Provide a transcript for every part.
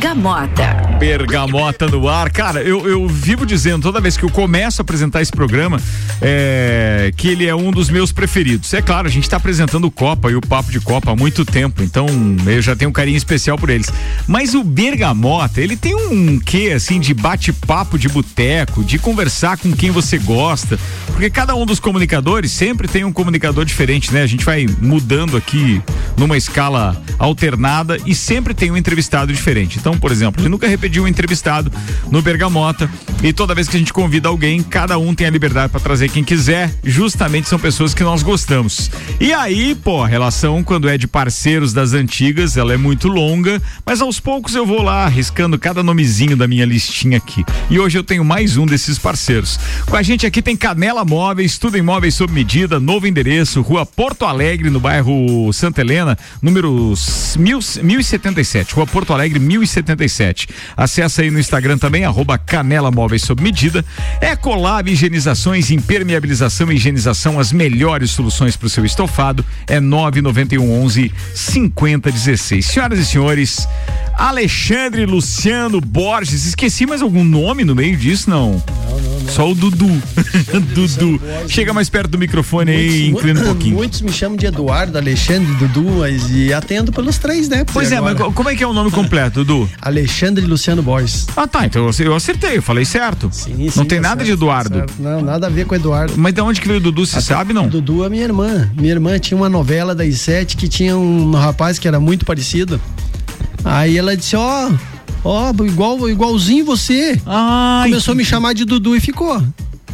Bergamota. Bergamota no ar. Cara, eu, eu vivo dizendo toda vez que eu começo a apresentar esse programa é, que ele é um dos meus preferidos. É claro, a gente está apresentando Copa e o Papo de Copa há muito tempo, então eu já tenho um carinho especial por eles. Mas o Bergamota, ele tem um quê, assim, de bate-papo de boteco, de conversar com quem você gosta, porque cada um dos comunicadores sempre tem um comunicador diferente, né? A gente vai mudando aqui numa escala alternada e sempre tem um entrevistado diferente. Então, por exemplo, gente nunca repetiu um entrevistado no Bergamota e toda vez que a gente convida alguém, cada um tem a liberdade para trazer quem quiser. Justamente são pessoas que nós gostamos. E aí, pô, a relação quando é de parceiros das antigas, ela é muito longa, mas aos poucos eu vou lá arriscando cada nomezinho da minha listinha aqui. E hoje eu tenho mais um desses parceiros. Com a gente aqui tem Canela Móveis, tudo em móveis sob medida, novo endereço, Rua Porto Alegre, no bairro Santa Helena, número 1077, Rua Porto Alegre 1077. Acesse aí no Instagram também, arroba Canela Móveis sob medida. Ecolab Higienizações, impermeabilização e higienização, as melhores soluções para o seu estofado. É 991 11 5016. Senhoras e senhores, Alexandre Luciano Borges, esqueci mais algum nome no meio disso? Não, não, não. Só o Dudu. Dudu. Chega mais perto do microfone muitos, aí, inclina um pouquinho. Muitos me chamam de Eduardo, Alexandre, Dudu, mas e atendo pelos três, né? Pois é, mas como é que é o nome completo, Dudu? Alexandre Luciano Borges. Ah, tá. Então eu acertei, eu falei certo. Sim, sim, não tem nada certo, de Eduardo. Não, nada a ver com Eduardo. Mas de onde que veio o Dudu, você sabe, não? Dudu é minha irmã. Minha irmã tinha uma novela da I7 que tinha um rapaz que era muito parecido. Aí ela disse, ó, ó, igual, igualzinho você. Ai, Começou a me chamar de Dudu e ficou.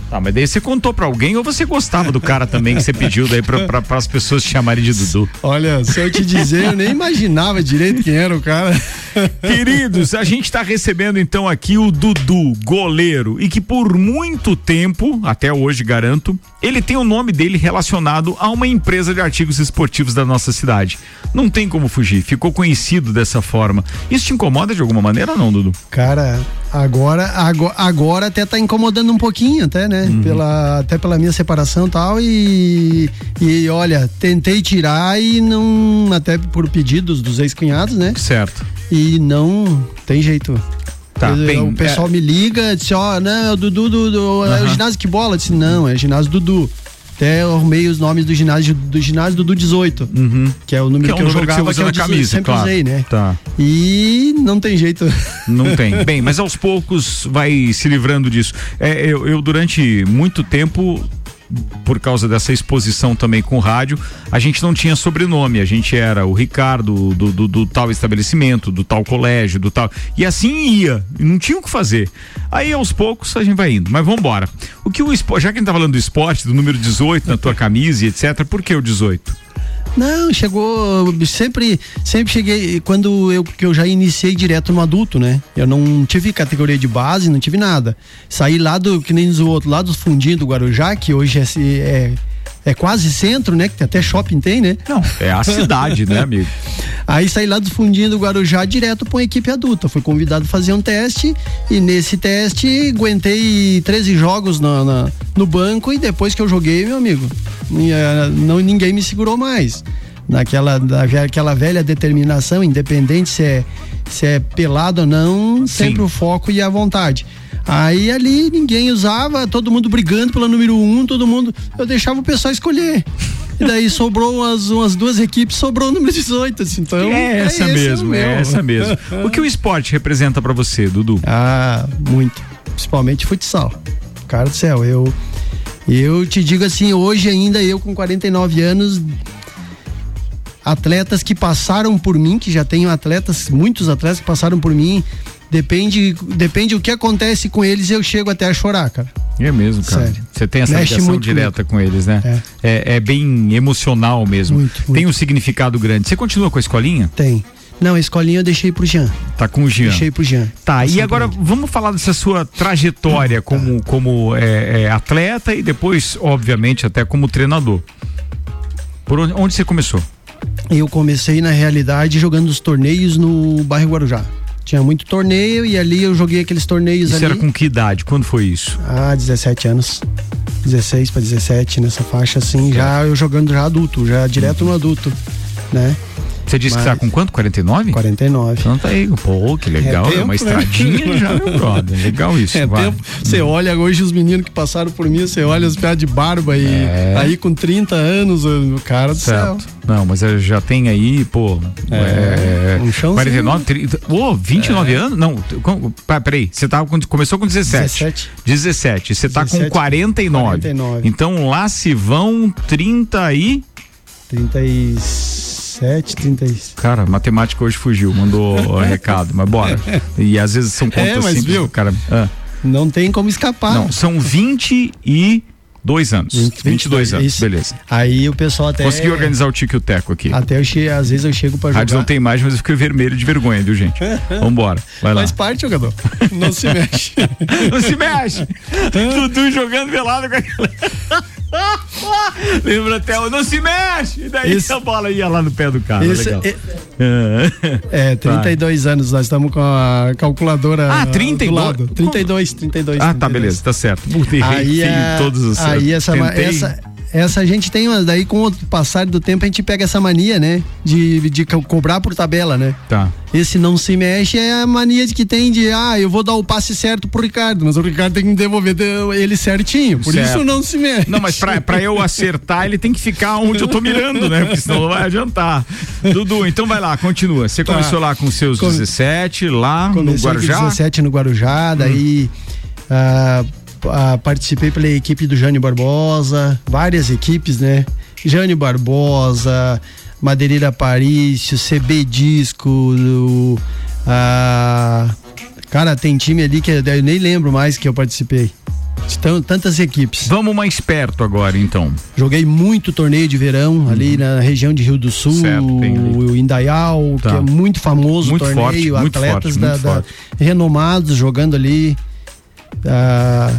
Tá, mas daí você contou pra alguém ou você gostava do cara também que você pediu daí pra, pra, pra as pessoas te chamarem de Dudu? Olha, se eu te dizer, eu nem imaginava direito quem era o cara. Queridos, a gente tá recebendo então aqui o Dudu, goleiro, e que por muito tempo, até hoje garanto, ele tem o nome dele relacionado a uma empresa de artigos esportivos da nossa cidade. Não tem como fugir, ficou conhecido dessa forma. Isso te incomoda de alguma maneira ou não, Dudu? Cara, agora, agora, agora até tá incomodando um pouquinho, até, né? Uhum. Pela, até pela minha separação e tal. E, e olha, tentei tirar e não. Até por pedidos dos ex-cunhados, né? Certo. E não tem jeito. Tá, bem, o pessoal é... me liga, disse, ó, oh, não, o Dudu, do, uhum. é o ginásio que bola? Eu disse, não, é o ginásio Dudu. Até arrumei os nomes do ginásio do ginásio Dudu 18. Uhum. Que é o número que, é um que eu jogava que, que eu camisa, sempre claro. usei, né? Tá. E não tem jeito. Não tem. Bem, mas aos poucos vai se livrando disso. É, eu, eu durante muito tempo por causa dessa exposição também com rádio, a gente não tinha sobrenome, a gente era o Ricardo do, do, do, tal estabelecimento, do tal colégio, do tal. E assim ia, não tinha o que fazer. Aí aos poucos a gente vai indo, mas vamos embora. O que o esporte, já que a gente tá falando do esporte, do número 18 na tua camisa e etc, por que o 18? Não, chegou. Sempre, sempre cheguei. Quando eu, que eu já iniciei direto no adulto, né? Eu não tive categoria de base, não tive nada. Saí lá do, que nem do outro lado, dos fundinhos do Guarujá, que hoje é, é é quase centro, né? Que até shopping tem, né? Não, é a cidade, né, amigo? Aí saí lá do fundinho do Guarujá direto para uma equipe adulta. Fui convidado a fazer um teste e nesse teste aguentei 13 jogos no, na, no banco e depois que eu joguei, meu amigo, não, ninguém me segurou mais. Naquela aquela velha determinação, independente se é, se é pelado ou não, sempre Sim. o foco e a vontade. Aí ali ninguém usava, todo mundo brigando pela número um, todo mundo. Eu deixava o pessoal escolher. E daí sobrou umas, umas duas equipes, sobrou o número 18. Assim, então, é essa é mesmo, é essa mesmo. O que o esporte representa para você, Dudu? Ah, muito. Principalmente futsal. Cara do céu, eu. Eu te digo assim, hoje ainda eu com 49 anos, atletas que passaram por mim, que já tenho atletas, muitos atletas que passaram por mim, Depende, depende o que acontece com eles, eu chego até a chorar, cara. É mesmo, cara. Sério. Você tem essa Mexe ligação direta comigo. com eles, né? É. é. É, bem emocional mesmo. Muito, muito. Tem um significado grande. Você continua com a escolinha? Tem. Não, a escolinha eu deixei pro Jean. Tá com o Jean. Deixei pro Jean. Tá, e agora vamos falar dessa sua trajetória tá. como, como é, é, atleta e depois, obviamente, até como treinador. Por onde, onde você começou? Eu comecei, na realidade, jogando os torneios no bairro Guarujá. Tinha muito torneio e ali eu joguei aqueles torneios isso ali. era com que idade? Quando foi isso? Ah, 17 anos. 16 para 17 nessa faixa assim, já eu jogando já adulto, já direto no adulto, né? Você disse Mas... que tá com quanto? 49? 49. Então tá aí, pô, que legal. É, tempo, é uma né? estradinha né? já, meu brother. Legal isso. É tempo. Você olha hoje os meninos que passaram por mim, você olha os pés de barba e é. aí com 30 anos, o cara do certo. céu. Não, mas já tem aí, pô. É, é um chão 49, 30. Ô, oh, 29 é. anos? Não, peraí. Você tava com, começou com 17. 17. 17. Você tá 17, com 49. 49. Então lá se vão 30 e. 37, 36. Cara, matemática hoje fugiu, mandou recado, mas bora. E às vezes são contas é, mas simples, viu? cara. Ah. Não tem como escapar. Não, são 20 e Dois anos. 20, 22 anos, isso. beleza. Aí o pessoal até. Consegui organizar o tique e o teco aqui. Até eu che... às vezes eu chego pra jogar. Rádio não tem mais, mas eu fico vermelho de vergonha, viu, gente? Vambora. Vai lá. Faz parte, jogador. Não se mexe. não se mexe. Dudu jogando velado com aquela. Lembra até o não se mexe! E daí esse, a bola ia lá no pé do cara. Esse, legal. É, é 32 Vai. anos, nós estamos com a calculadora. Ah, 32? Do lado. 32, 32. Ah, 32. tá, beleza, tá certo. Botei aí, a, todos os Aí essa, essa, essa a gente tem, mas daí com o passar do tempo a gente pega essa mania, né? De, de cobrar por tabela, né? Tá. Esse não se mexe é a mania de que tem de, ah, eu vou dar o passe certo pro Ricardo, mas o Ricardo tem que me devolver ele certinho. Por certo. isso não se mexe. Não, mas pra, pra eu acertar, ele tem que ficar onde eu tô mirando, né? Porque senão não vai adiantar. Dudu, então vai lá, continua. Você tá. começou lá com seus Com... 17, lá Comecei no Guarujá? Com 17 no Guarujá, daí. Hum. Uh, ah, participei pela equipe do Jânio Barbosa, várias equipes, né? Jânio Barbosa, Madeireira Parício, CB Disco, o, ah, cara, tem time ali que eu nem lembro mais que eu participei. Estão tantas equipes. Vamos mais perto agora, então. Joguei muito torneio de verão uhum. ali na região de Rio do Sul, certo, o Indaial, tá. que é muito famoso muito torneio, forte, atletas forte, da, da, renomados jogando ali. Ah,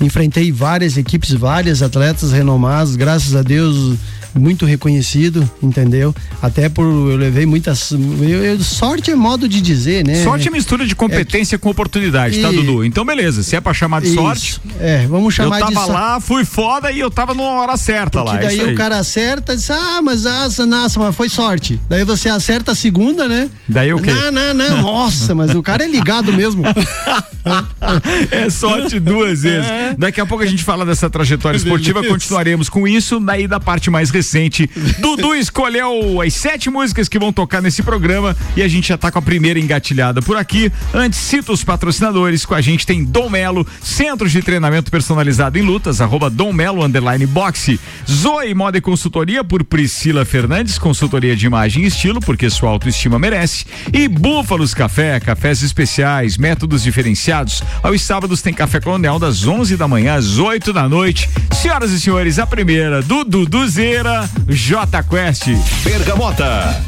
enfrentei várias equipes, vários atletas renomados, graças a Deus muito reconhecido, entendeu? Até por eu levei muitas. Eu, eu, sorte é modo de dizer, né? Sorte é mistura de competência é, com oportunidade, tá, e, tá, Dudu? Então, beleza. Se é pra chamar de isso, sorte. É, vamos chamar de Eu tava lá, fui foda e eu tava na hora certa lá. Daí o cara acerta e diz: Ah, mas essa, nossa, mas foi sorte. Daí você acerta a segunda, né? Daí o quê? Não, não, não. nossa, mas o cara é ligado mesmo. é sorte duas vezes. É. Daqui a pouco a gente fala dessa trajetória esportiva, continuaremos com isso. Daí da parte mais recente. Dudu escolheu as sete músicas que vão tocar nesse programa e a gente já tá com a primeira engatilhada por aqui. Antes, cita os patrocinadores. Com a gente tem Dom Melo, Centros de Treinamento Personalizado em Lutas, arroba Dom Melo, underline boxe. Zoe Moda e Consultoria por Priscila Fernandes, consultoria de imagem e estilo, porque sua autoestima merece. E Búfalos Café, cafés especiais, métodos diferenciados. Aos sábados tem Café Colonial das 11 da manhã às 8 da noite. Senhoras e senhores, a primeira do Duduzeira J Quest. Bergamota.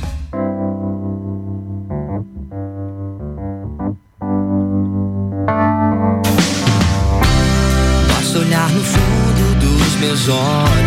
Posso olhar no fundo dos meus olhos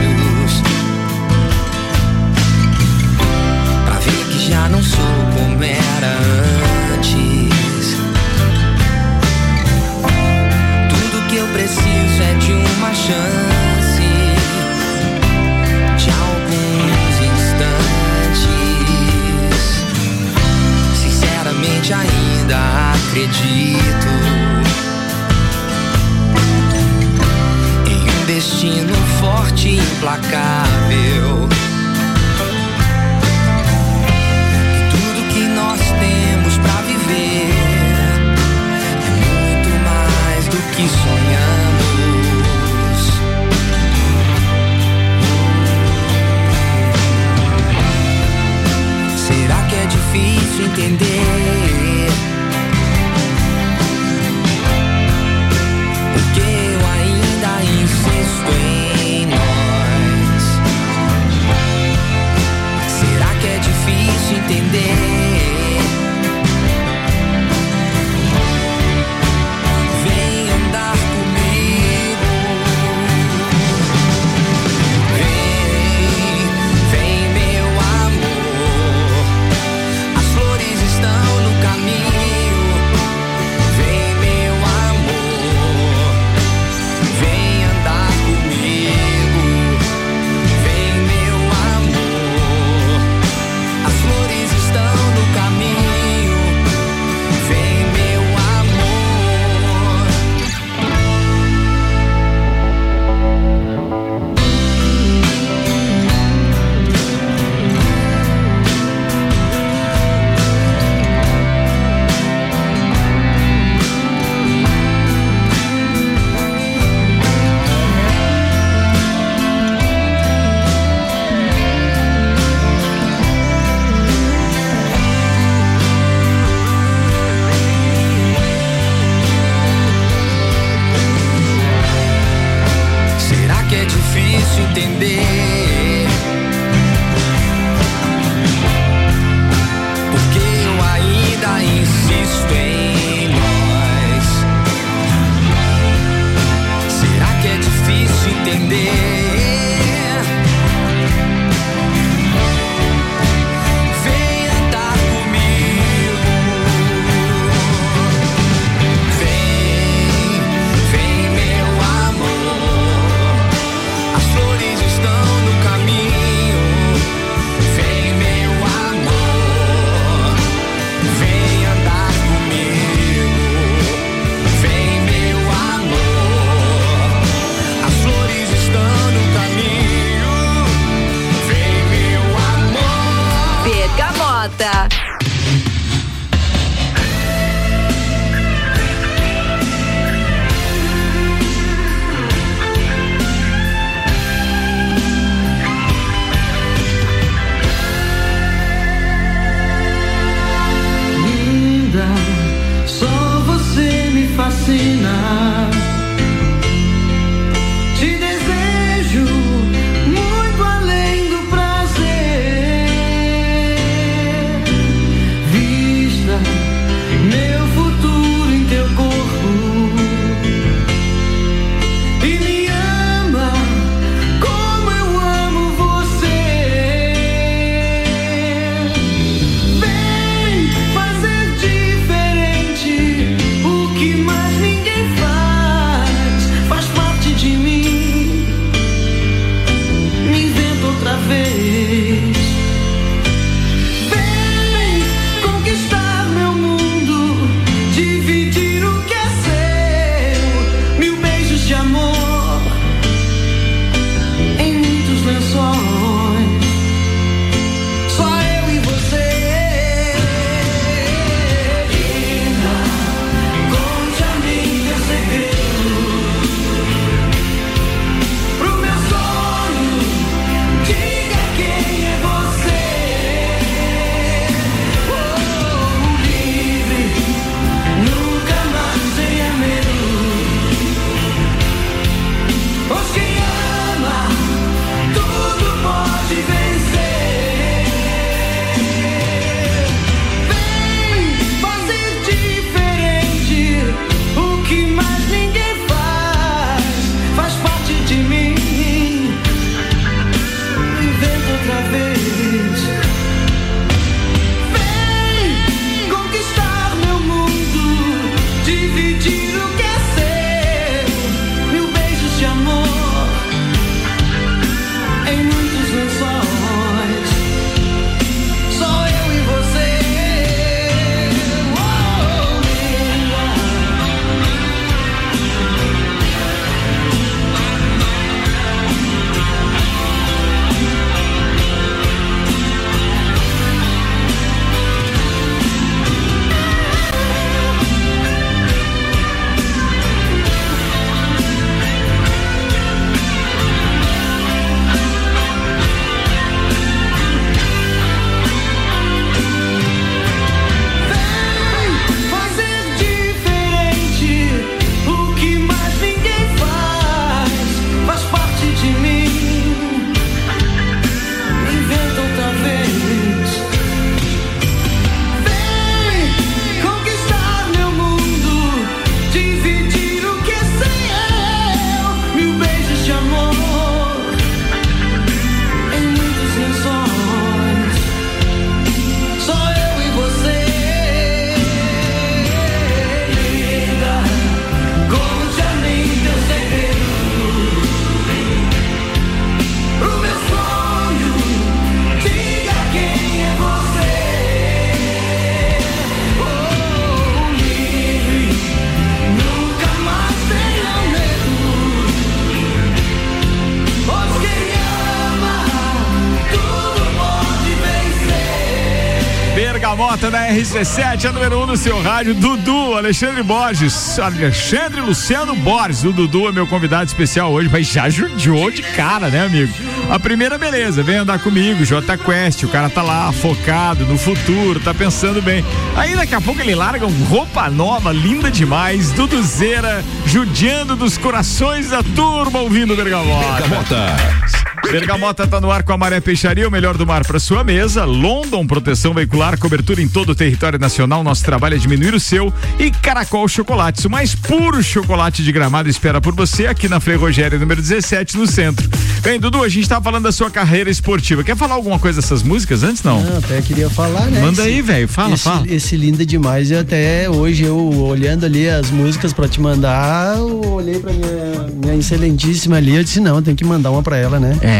RC7, a número 1 um no seu rádio, Dudu, Alexandre Borges, Alexandre Luciano Borges, o Dudu é meu convidado especial hoje, mas já judiou de cara, né, amigo? A primeira, beleza, vem andar comigo, J Quest, o cara tá lá focado no futuro, tá pensando bem. Aí daqui a pouco ele larga uma roupa nova, linda demais, Duduzeira, judiando dos corações da turma ouvindo Bergamota. Bergamota. Bergamota tá no ar com a Maré Peixaria, o melhor do mar para sua mesa. London Proteção Veicular, cobertura em todo o território nacional. Nosso trabalho é diminuir o seu. E Caracol Chocolates, o mais puro chocolate de gramado espera por você aqui na Frei Rogério, número 17, no centro. Bem, Dudu, a gente tava falando da sua carreira esportiva. Quer falar alguma coisa dessas músicas antes, não? Não, até queria falar, né? Manda esse, aí, velho. Fala, esse, fala. Esse lindo é demais. E até hoje, eu olhando ali as músicas para te mandar, eu olhei pra minha, minha excelentíssima ali, eu disse, não, tem que mandar uma pra ela, né? É.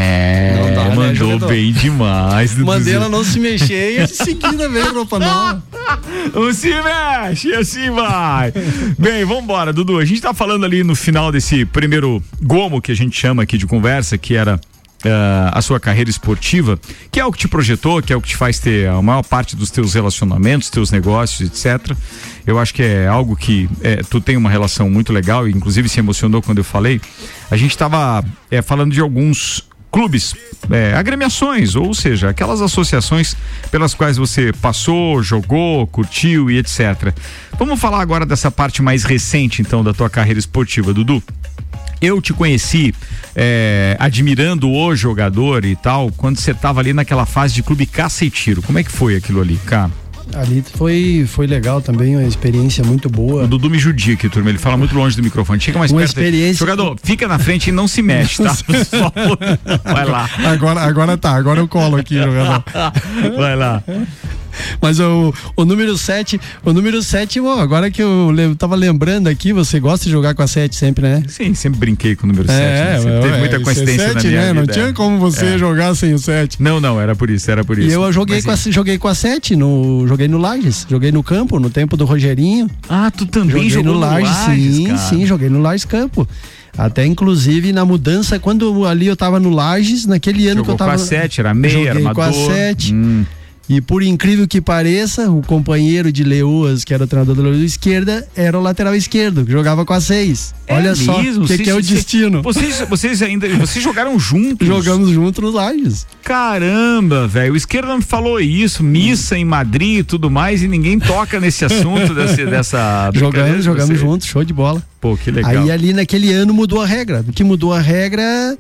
Não dá, né, mandou né, bem demais. Mandei ela não se mexer e seguida veio roupa nova. Não se mexe, assim vai. bem, vambora, Dudu. A gente tá falando ali no final desse primeiro gomo que a gente chama aqui de conversa, que era Uh, a sua carreira esportiva, que é o que te projetou, que é o que te faz ter a maior parte dos teus relacionamentos, teus negócios, etc. Eu acho que é algo que é, tu tem uma relação muito legal, e inclusive se emocionou quando eu falei. A gente estava é, falando de alguns clubes, é, agremiações, ou seja, aquelas associações pelas quais você passou, jogou, curtiu e etc. Vamos falar agora dessa parte mais recente, então, da tua carreira esportiva, Dudu. Eu te conheci é, admirando o jogador e tal, quando você estava ali naquela fase de clube caça e tiro. Como é que foi aquilo ali, cara? Ali foi, foi legal também, uma experiência muito boa. O Dudu me judia aqui, turma. Ele fala muito longe do microfone. Chega mais uma perto. Experiência... Jogador, fica na frente e não se mexe, tá? Vai lá. Agora, agora tá, agora eu colo aqui, jogador. Vai lá. Mas o, o número 7, o número 7, agora que eu tava lembrando aqui, você gosta de jogar com a 7 sempre, né? Sim, sempre brinquei com o número 7. É, né? teve muita coincidência 7, na minha né? Vida. Não tinha como você é. jogar sem o 7. Não, não, era por isso, era por isso. E eu joguei, com a, joguei com a 7, no, joguei no Lages, joguei no campo, no tempo do Rogerinho. Ah, tu também joguei jogou no Lages? No Lages sim, cara. sim, joguei no Lages Campo. Até inclusive na mudança, quando ali eu tava no Lages, naquele ano Jogou que eu tava. Com a 7, era meia, joguei armador. com a 7. Hum. E por incrível que pareça, o companheiro de Leoas, que era o treinador do Leoas esquerda, era o lateral esquerdo, que jogava com a seis. É Olha só o que, que, é o destino. Vocês, vocês ainda vocês jogaram juntos? Jogamos juntos nos Lages. Caramba, velho. O esquerdo me falou isso, missa em Madrid e tudo mais, e ninguém toca nesse assunto desse, dessa. Jogamos, jogamos juntos, show de bola. Pô, que legal. Aí ali naquele ano mudou a regra. O que mudou a regra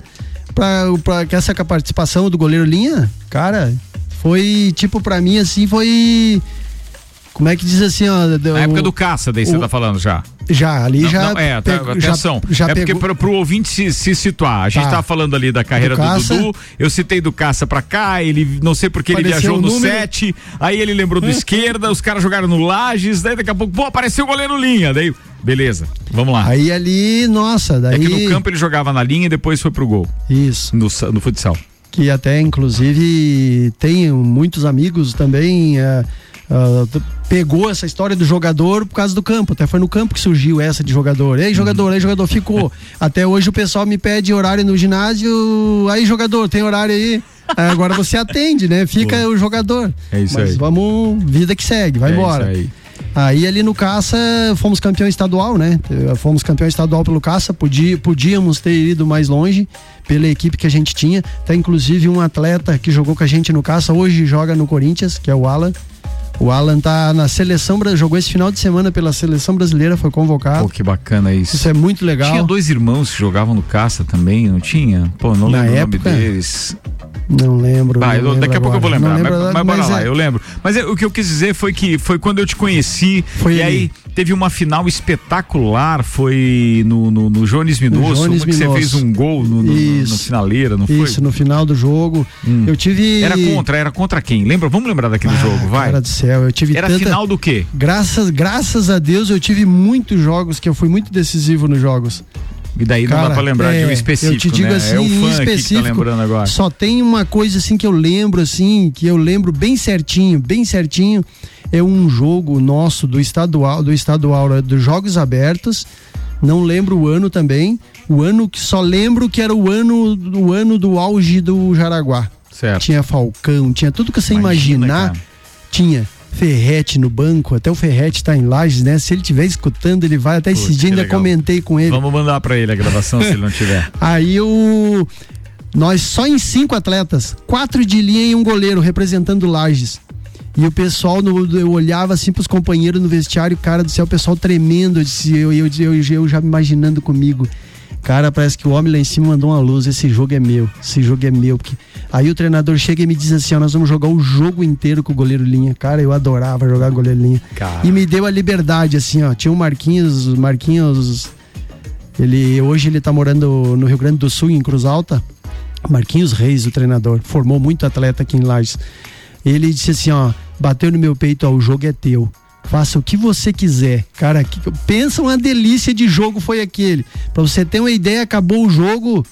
para essa participação do goleiro linha, cara, foi, tipo, pra mim, assim, foi. Como é que diz assim, ó? Na época do caça, daí você tá falando já. Já, ali não, já. Não, é, tá, atenção. Já, já é porque pro, pro ouvinte se, se situar, a gente tá. tá falando ali da carreira do, do, Dudu, eu citei do caça pra cá, ele não sei porque ele viajou no 7, aí ele lembrou do esquerda, os caras jogaram no Lages, daí daqui a pouco, pô, apareceu o goleiro linha, daí. Beleza, vamos lá. Aí ali, nossa, daí. É que no campo ele jogava na linha e depois foi pro gol. Isso. No, no futsal que até inclusive tem muitos amigos também. Uh, uh, pegou essa história do jogador por causa do campo. Até foi no campo que surgiu essa de jogador. Ei, jogador, aí jogador ficou. Até hoje o pessoal me pede horário no ginásio. Aí, jogador, tem horário aí? Agora você atende, né? Fica Pô. o jogador. É isso Mas aí. vamos, vida que segue, vai é embora. Isso aí. Aí ali no caça fomos campeão estadual, né? Fomos campeão estadual pelo caça, podia, podíamos ter ido mais longe pela equipe que a gente tinha. Até inclusive um atleta que jogou com a gente no caça, hoje joga no Corinthians, que é o Alan. O Alan tá na seleção, jogou esse final de semana pela seleção brasileira, foi convocado. Pô, que bacana isso. Isso é muito legal. Tinha dois irmãos que jogavam no caça também, não tinha? Pô, não na lembro época, o nome deles. Não lembro. Não daqui a pouco eu vou lembrar. Mas, mas, mas, bora lá, é... eu lembro. Mas é, o que eu quis dizer foi que foi quando eu te conheci. Foi e ele. aí teve uma final espetacular. Foi no, no, no Jones Minosso. Jones uma que você fez um gol no, no, no finaleira, não foi? Isso, no final do jogo. Hum. Eu tive. Era contra, era contra quem? Lembra? Vamos lembrar daquele ah, jogo, vai. Cara do céu, eu tive Era tanta... final do quê? Graças, graças a Deus eu tive muitos jogos que eu fui muito decisivo nos jogos. E daí Cara, não dá pra lembrar é, de um específico, eu te digo né? assim, é o fã específico, que tá lembrando agora. Só tem uma coisa assim que eu lembro assim, que eu lembro bem certinho, bem certinho, é um jogo nosso do estadual, do estadual dos Jogos Abertos. Não lembro o ano também. O ano que só lembro que era o ano do ano do auge do Jaraguá. Certo. Tinha Falcão, tinha tudo que você Imagina, imaginar. Cara. Tinha Ferrete no banco, até o Ferrete tá em Lages, né? Se ele estiver escutando, ele vai. Até esse dia ainda legal. comentei com ele. Vamos mandar para ele a gravação se ele não tiver. Aí o. Nós só em cinco atletas, quatro de linha e um goleiro representando Lages. E o pessoal, no, eu olhava assim pros companheiros no vestiário, cara do céu, o pessoal tremendo, eu, disse, eu, eu, eu, eu já me imaginando comigo. Cara, parece que o homem lá em cima mandou uma luz. Esse jogo é meu. Esse jogo é meu. Porque... Aí o treinador chega e me diz assim: ó, nós vamos jogar o jogo inteiro com o goleiro linha. Cara, eu adorava jogar goleiro linha. Cara. E me deu a liberdade, assim, ó. Tinha o Marquinhos, Marquinhos. Ele, hoje ele tá morando no Rio Grande do Sul, em Cruz Alta. Marquinhos Reis, o treinador. Formou muito atleta aqui em Lages. Ele disse assim: ó, bateu no meu peito, ó, o jogo é teu. Faça o que você quiser. Cara, que, pensa uma delícia de jogo foi aquele. Para você ter uma ideia, acabou o jogo,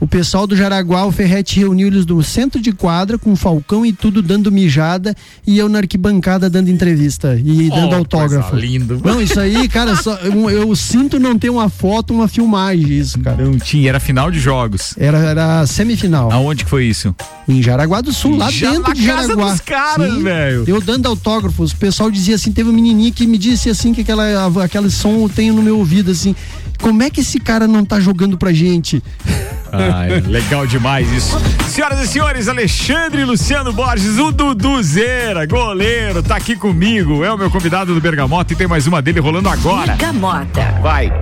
o pessoal do Jaraguá, o Ferrete reuniu eles no centro de quadra com o Falcão e tudo dando mijada e eu na arquibancada dando entrevista e oh, dando autógrafo. lindo. Não, isso aí, cara, só, eu, eu, sinto não ter uma foto, uma filmagem isso, cara. Não tinha, era final de jogos. Era, era semifinal. Aonde que foi isso? Em Jaraguá do Sul, lá Já dentro de Jaraguá. Dos caras, velho. Eu dando autógrafos, o pessoal dizia assim, teve um menininho que me disse assim que aquela aquele som eu tenho no meu ouvido assim, como é que esse cara não tá jogando pra gente? Ah, é legal demais isso. Senhoras e senhores, Alexandre Luciano Borges, o Duduzeira, goleiro, tá aqui comigo. É o meu convidado do Bergamota e tem mais uma dele rolando agora. Bergamota. Vai.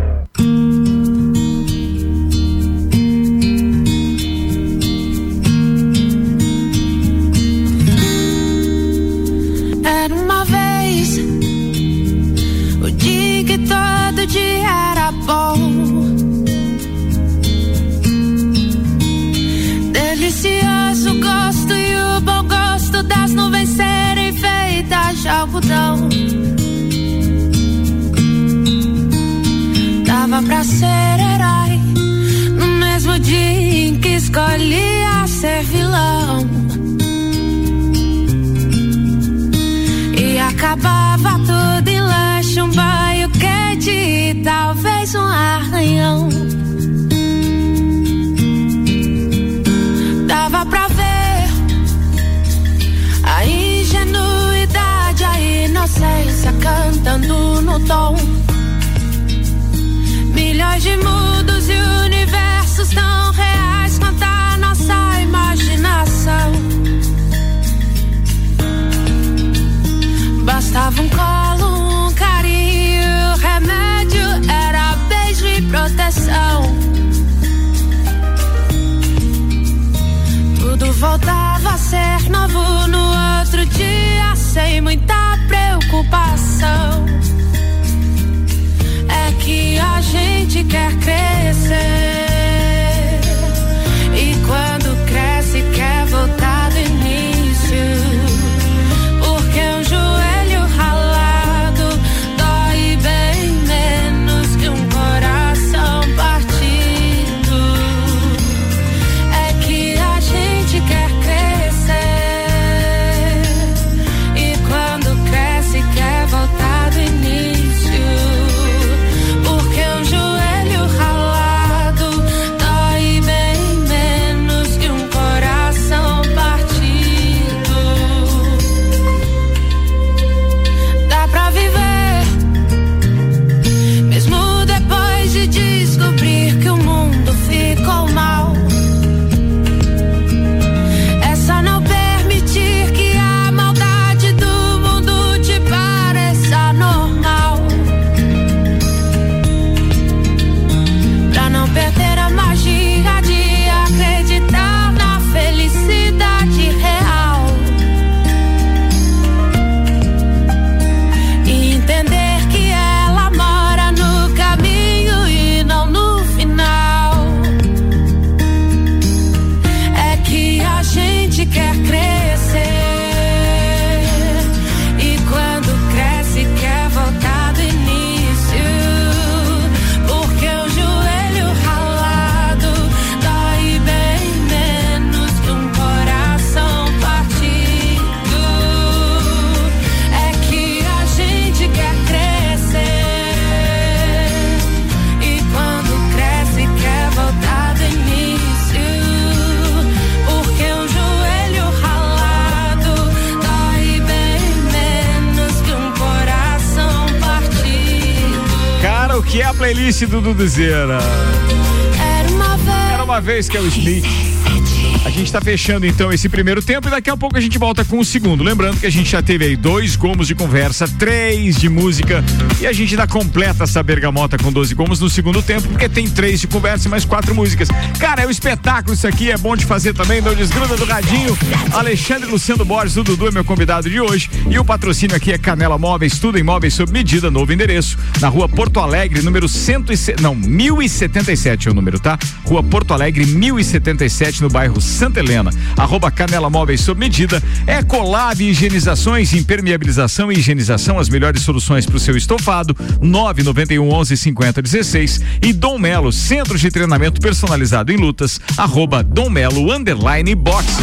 Escolhia ser vilão. E acabava tudo em lanche, um banho quente e talvez um arranhão. dava pra ver a ingenuidade, a inocência cantando no tom. Milhões de mundos e universos tão Bastava um colo, um carinho, remédio era beijo e proteção. Tudo voltava a ser novo no outro dia, sem muita preocupação. É que a gente quer crescer. Playlist do Duduzeira. Era uma vez. Que o Smith. A gente está fechando então esse primeiro tempo e daqui a pouco a gente volta com o segundo. Lembrando que a gente já teve aí dois gomos de conversa, três de música e a gente ainda completa essa bergamota com 12 gomos no segundo tempo, porque tem três de conversa e mais quatro músicas. Cara, é um espetáculo isso aqui, é bom de fazer também. Não desgruda do radinho. Alexandre Luciano Borges, o Dudu é meu convidado de hoje. E o patrocínio aqui é Canela Móveis, tudo em móveis sob medida, novo endereço. Na rua Porto Alegre, número 100 não, 1077 é o número, tá? Rua Porto Alegre, 1077, no bairro Santa Helena. Arroba Canela Móveis sob medida. Ecolab Higienizações, impermeabilização e higienização, as melhores soluções para o seu estofado. 991 11 50 16. E Dom Melo, centro de treinamento personalizado em lutas. Arroba Dom Melo underline boxe.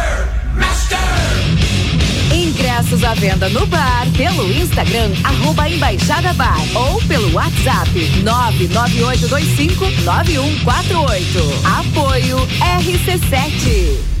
Ingressos à venda no bar, pelo Instagram, arroba Embaixada Bar ou pelo WhatsApp 998259148. Apoio RC7.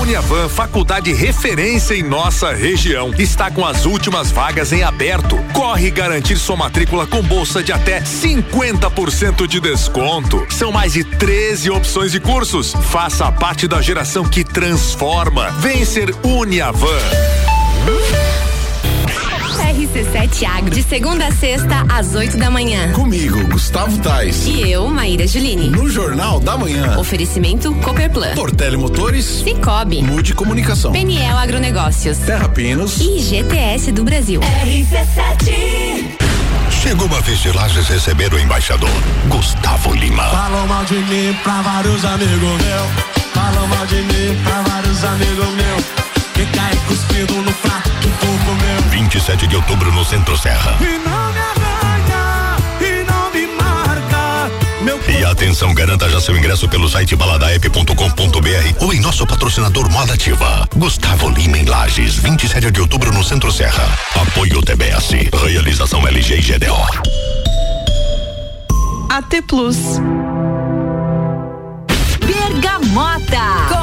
Uniavan, faculdade referência em nossa região, está com as últimas vagas em aberto. Corre garantir sua matrícula com bolsa de até 50% de desconto. São mais de 13 opções de cursos. Faça parte da geração que transforma. Vem ser Uniavan. RC7 Agro, de segunda a sexta, às 8 da manhã. Comigo, Gustavo Tais. E eu, Maíra Juline. No Jornal da Manhã. Oferecimento Copperplan. Portele Motores. Cicobi. Mude Comunicação. Peniel Agronegócios. Terra Pinos. E GTS do Brasil. RC7. Chegou a vez de Lages receber o embaixador, Gustavo Lima. Falam mal de mim pra vários amigos meus. Falam mal de mim pra vários amigos meus. Que cai cuspido no prato. 27 de outubro no Centro Serra. E não me arranha, e não me marca. Meu E atenção, garanta já seu ingresso pelo site baladaep.com.br ou em nosso patrocinador Moda Ativa. Gustavo Lima em Lages, 27 de outubro no Centro Serra. Apoio TBS. Realização LG e GDO. AT Plus. Bergamota com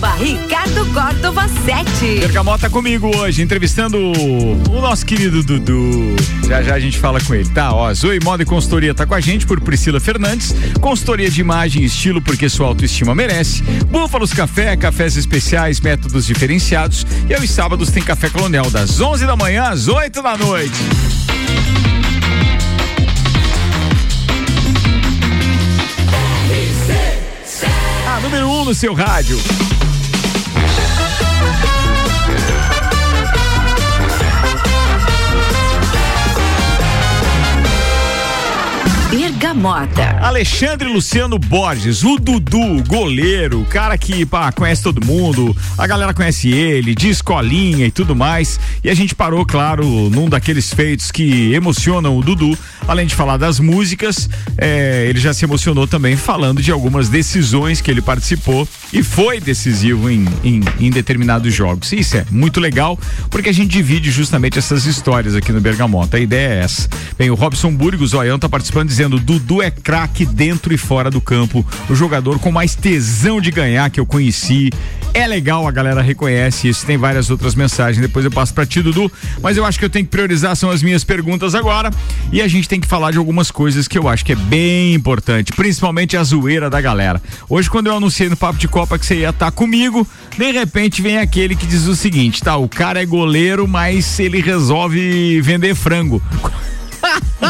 arroba Ricardo Córdova 7. Bergamota comigo hoje, entrevistando o nosso querido Dudu. Já já a gente fala com ele, tá? Ó, Zoe Moda e Consultoria tá com a gente por Priscila Fernandes. Consultoria de imagem e estilo porque sua autoestima merece. Búfalos Café, cafés especiais, métodos diferenciados. E aos sábados tem Café Colonial das 11 da manhã às 8 da noite. Número 1 um no seu rádio. Bergamota. Alexandre Luciano Borges, o Dudu, goleiro, cara que pá, conhece todo mundo, a galera conhece ele, de escolinha e tudo mais. E a gente parou, claro, num daqueles feitos que emocionam o Dudu. Além de falar das músicas, é, ele já se emocionou também falando de algumas decisões que ele participou e foi decisivo em, em, em determinados jogos. Isso é muito legal, porque a gente divide justamente essas histórias aqui no Bergamota. A ideia é essa. Bem, o Robson Burgos, Zoião, tá participando dizendo: Dudu é craque dentro e fora do campo. O jogador com mais tesão de ganhar que eu conheci. É legal, a galera reconhece isso. Tem várias outras mensagens. Depois eu passo pra ti, Dudu. Mas eu acho que eu tenho que priorizar, são as minhas perguntas agora. E a gente tem que falar de algumas coisas que eu acho que é bem importante, principalmente a zoeira da galera. Hoje, quando eu anunciei no Papo de Copa que você ia estar comigo, de repente vem aquele que diz o seguinte: tá, o cara é goleiro, mas ele resolve vender frango.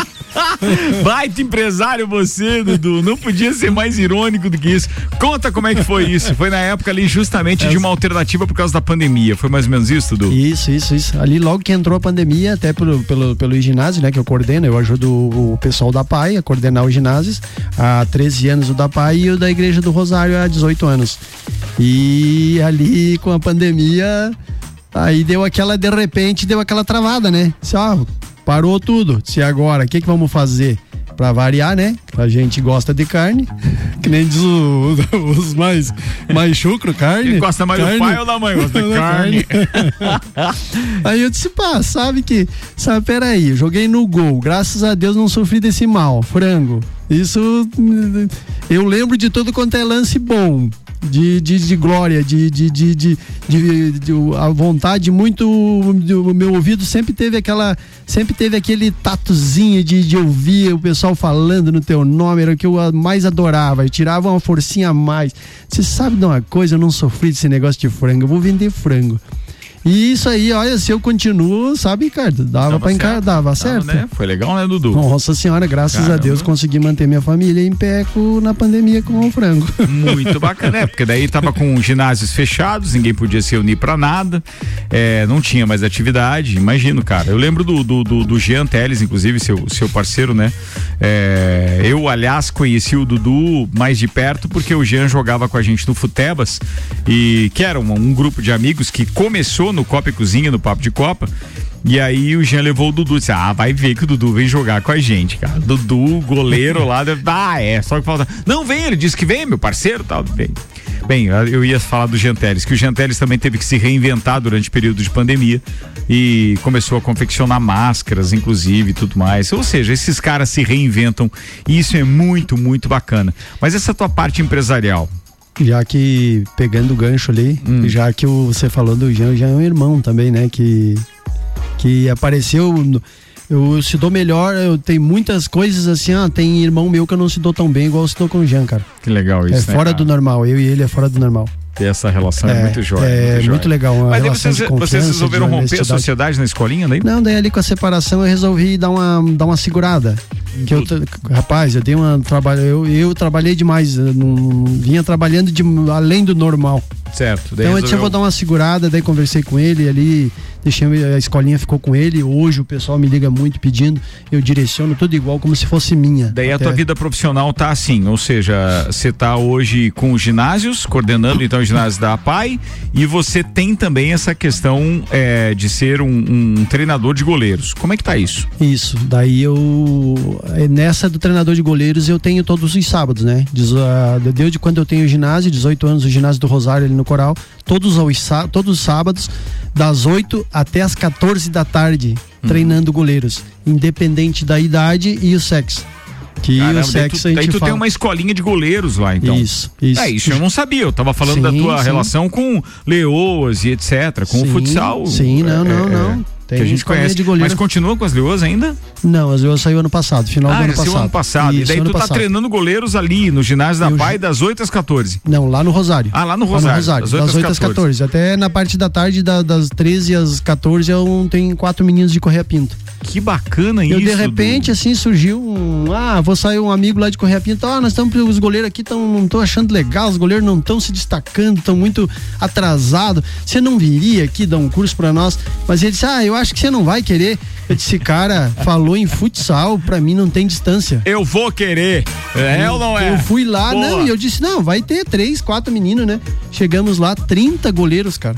Baita empresário você, Dudu. Não podia ser mais irônico do que isso. Conta como é que foi isso. Foi na época ali justamente de uma alternativa por causa da pandemia. Foi mais ou menos isso, Dudu? Isso, isso, isso. Ali logo que entrou a pandemia, até pelo, pelo, pelo ginásio, né, que eu coordeno, eu ajudo o, pessoal da PAI a coordenar os ginásios. Há 13 anos o da PAI e o da Igreja do Rosário há 18 anos. E ali com a pandemia, aí deu aquela, de repente, deu aquela travada, né? Só, parou tudo. Se agora, o que que vamos fazer? Pra variar, né? A gente gosta de carne, que nem diz o- os mais, mais chucro, carne. Quem gosta mais do pai ou da mãe? Gosta de carne. Aí eu disse, pá, sabe que, sabe, peraí, joguei no gol, graças a Deus não sofri desse mal, frango. Isso, eu lembro de todo quanto é lance bom, de, de, de glória, de, de, de, de, de- de- a vontade muito, o meu ouvido sempre teve aquela, sempre teve aquele tatozinho de, de ouvir o pessoal falando no teu nome, era o que eu mais adorava, eu tirava uma forcinha a mais. Você sabe de uma coisa, eu não sofri desse negócio de frango, eu vou vender frango. E isso aí, olha, se eu continuo, sabe, Ricardo? Dava pra encarar, dava certo. né? Foi legal, né, Dudu? Nossa senhora, graças Caramba. a Deus consegui manter minha família em pé na pandemia com o frango. Muito bacana, é, porque daí tava com ginásios fechados, ninguém podia se reunir pra nada, é, não tinha mais atividade, imagino, cara. Eu lembro do, do, do, do Jean Teles, inclusive, seu, seu parceiro, né? É, eu, aliás, conheci o Dudu mais de perto porque o Jean jogava com a gente no Futebas, e que era um, um grupo de amigos que começou no Copa e Cozinha, no Papo de Copa. E aí o Jean levou o Dudu disse: Ah, vai ver que o Dudu vem jogar com a gente, cara. Dudu, goleiro lá. Ah, é, só que falta. Não, vem, ele disse que vem, meu parceiro tal. Vem. Bem, eu ia falar do Janteles, que o Janteles também teve que se reinventar durante o período de pandemia e começou a confeccionar máscaras, inclusive, e tudo mais. Ou seja, esses caras se reinventam e isso é muito, muito bacana. Mas essa tua parte empresarial, Já que, pegando o gancho ali, Hum. já que o- você falou do Jean, o Jean é um irmão também, né? Que, que apareceu. no- Eu se dou melhor, eu tenho muitas coisas assim, ah, tem irmão meu que eu não se dou tão bem igual eu se dou com o Jean, cara. Que legal é isso, né, fora cara? do normal, eu e ele é fora do normal. Ter essa relação é, É, muito jóia. é muito, muito legal, uma Mas daí vocês, de vocês resolveram de romper a sociedade na escolinha daí? Não, daí ali com a separação eu resolvi dar uma, dar uma segurada. Que eu, rapaz, eu dei uma trabalho, eu, eu trabalhei demais, eu não, vinha trabalhando de, além do normal. Certo. Daí Então eu tinha resolveu- vou dar uma segurada, daí conversei com ele ali, deixei a escolinha ficou com ele. Hoje o pessoal me liga muito pedindo, eu direciono tudo igual como se fosse minha. Daí a Até- tua vida profissional tá assim, ou seja, você tá hoje com os ginásios, coordenando então o ginásio da APAI, e você tem também essa questão é, de ser um, um treinador de goleiros. Como é que tá isso? Isso, daí eu. é, Nessa do treinador de goleiros eu tenho todos os sábados, né? Ah, Desde quando eu tenho ginásio, 18 anos, o ginásio do Rosário ali no Coral, todos os, sá- todos os sábados, das 8 até as 14 da tarde, Uhum. treinando goleiros, independente da idade e o sexo. Que Caramba, o daí sexo tu, a gente daí tu tem uma escolinha de goleiros lá, então. Isso, isso. É, isso eu não sabia. Eu tava falando da Sim, tua sim. relação com leoas e etc, com o Sim, futsal. sim, não, é, não, é, não. Que Tem a gente conhece. Mas continua com as leoas ainda? Não, as leoas saiu ano passado, final do ah, ano esse é o passado. ano passado. e Isso, daí ano tu tá passado. treinando goleiros ali no ginásio da PAI das 8 às 14. Não, lá no Rosário. Ah, lá no Lá Rosário, no Rosário, das das 8 às 8 às 14. Até na parte da tarde, da- das 13 às 14, eu tenho quatro meninos de Correia Pinto. Que bacana eu, isso. de repente, assim, surgiu um. Ah, vou sair um amigo lá de Correia Pinto. Ah, nós estamos. Os goleiros aqui tão, não estão achando legal, os goleiros não estão se destacando, estão muito atrasados. Você não viria aqui dar um curso pra nós? Mas ele disse: Ah, eu acho que você não vai querer. Eu disse, cara, falou em futsal, pra mim não tem distância. Eu vou querer. É ou não é? Eu fui lá, Boa. não, e eu disse, não, vai ter três, quatro meninos, né? Chegamos lá, 30 goleiros, cara.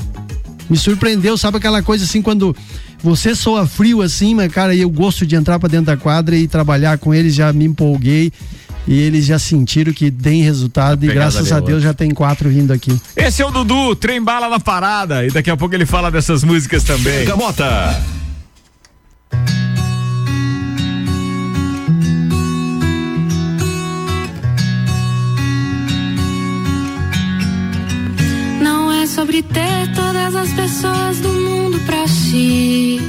Me surpreendeu, sabe aquela coisa assim, quando você soa frio assim, mas, cara, eu gosto de entrar pra dentro da quadra e trabalhar com eles, já me empolguei. E eles já sentiram que tem resultado e graças a Deus outra. já tem quatro vindo aqui. Esse é o Dudu, trem bala na parada. E daqui a pouco ele fala dessas músicas também. Gamota. Não é sobre ter todas as pessoas do mundo pra si.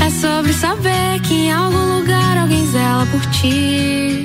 É sobre saber que em algum lugar alguém zela por ti.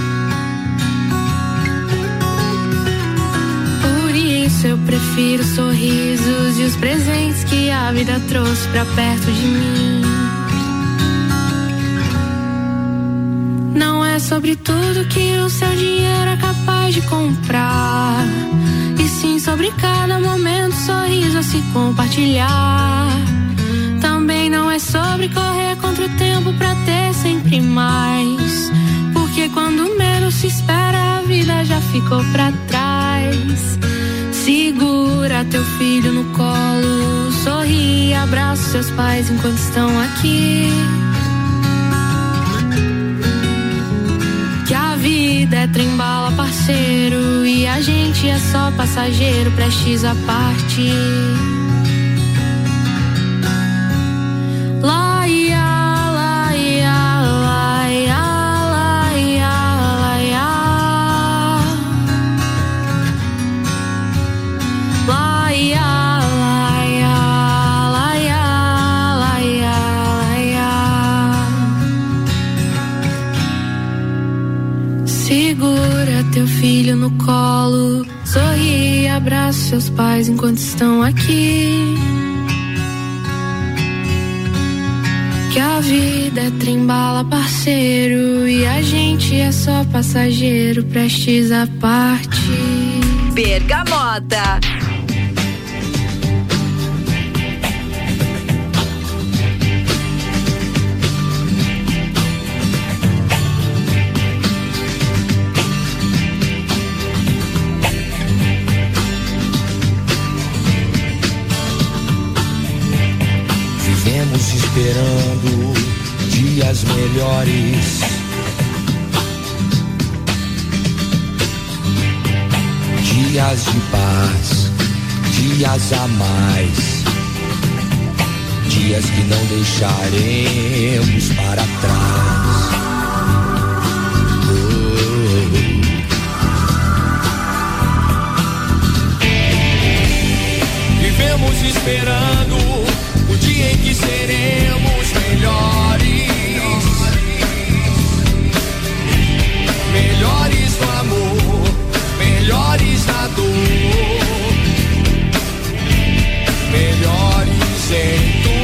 Eu prefiro os sorrisos e os presentes que a vida trouxe pra perto de mim. Não é sobre tudo que o seu dinheiro é capaz de comprar. E sim sobre cada momento, sorriso a se compartilhar. Também não é sobre correr contra o tempo pra ter sempre mais. Porque quando menos se espera, a vida já ficou pra trás. Segura teu filho no colo, sorri abraça seus pais enquanto estão aqui. Que a vida é trembala, parceiro, e a gente é só passageiro, prestes a partir. Seus pais enquanto estão aqui. Que a vida é trembala parceiro e a gente é só passageiro prestes a partir. Bergamota. Esperando dias melhores. Dias de paz, dias a mais. Dias que não deixaremos para trás. Vivemos esperando o dia em que seremos melhores. Melhores no amor, melhores na dor. Melhores em tudo.